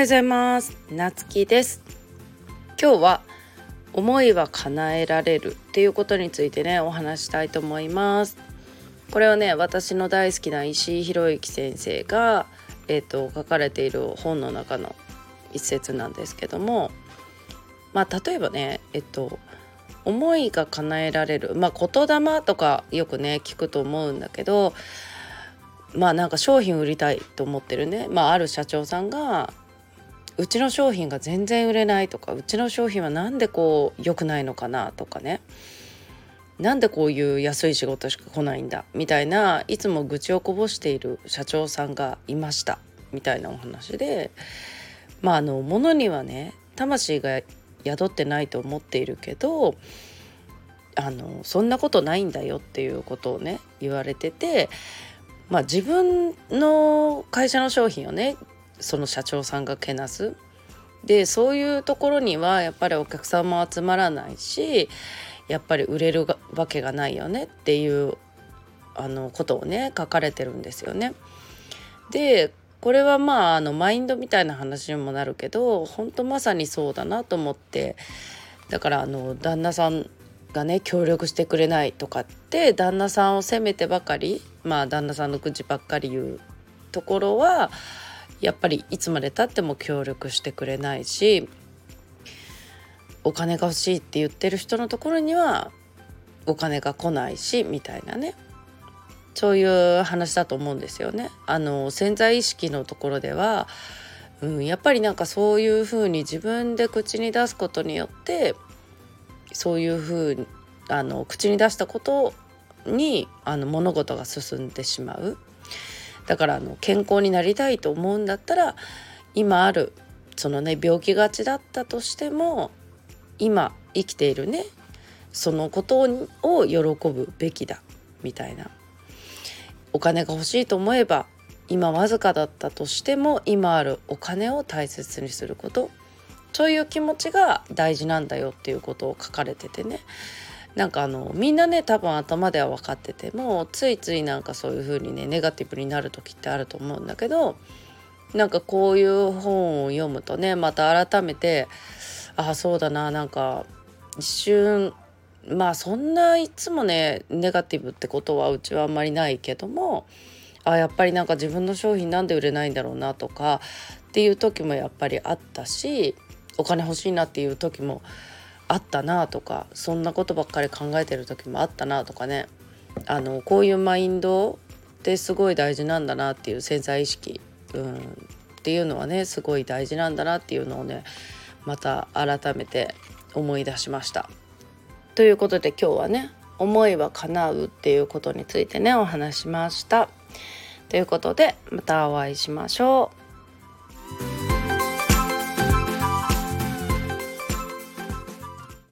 ようございます。なつきです。今日は思いは叶えられるっていうことについてねお話したいと思います。これはね私の大好きな石井宏之先生がえっ、ー、と書かれている本の中の一節なんですけどもまあ例えばねえっと思いが叶えられるまあ言霊とかよくね聞くと思うんだけどまあなんか商品売りたいと思ってるね、まあ、ある社長さんがうちの商品が全然売れないとかうちの商品は何でこう良くないのかなとかねなんでこういう安い仕事しか来ないんだみたいないつも愚痴をこぼしている社長さんがいましたみたいなお話でまああの物にはね魂が宿ってないと思っているけどあのそんなことないんだよっていうことをね言われててまあ自分の会社の商品をねその社長さんがけなすでそういうところにはやっぱりお客さんも集まらないしやっぱり売れるわけがないよねっていうあのことをね書かれてるんですよね。でこれはまああのマインドみたいな話にもなるけど本当まさにそうだなと思ってだからあの旦那さんがね協力してくれないとかって旦那さんを責めてばかりまあ旦那さんの口ばっかり言うところはやっぱりいつまでたっても協力してくれないしお金が欲しいって言ってる人のところにはお金が来ないしみたいなねそういう話だと思うんですよね。あの潜在意識のところでは、うん、やっぱりなんかそういうふうに自分で口に出すことによってそういうふうにあの口に出したことにあの物事が進んでしまうだからあの健康になりたいと思うんだったら今あるそのね病気がちだったとしても今生きているねそのことを喜ぶべきだみたいな。お金が欲しいと思えば今わずかだったとしても今あるお金を大切にすること。そういう気持ちが大事なんだよっていうことを書かれててね。なんかあのみんなね多分頭では分かっててもついついなんかそういう風にねネガティブになる時ってあると思うんだけどなんかこういう本を読むとねまた改めてああそうだななんか一瞬まあそんないつもねネガティブってことはうちはあんまりないけどもあやっぱりなんか自分の商品なんで売れないんだろうなとかっていう時もやっぱりあったしお金欲しいなっていう時もあったなとかそんなことばっかり考えてる時もあったなとかねあのこういうマインドってすごい大事なんだなっていう潜在意識、うん、っていうのはねすごい大事なんだなっていうのをねまた改めて思い出しました。ということで今日はね思いは叶うっていうことについてねお話しました。ということでまたお会いしましょう。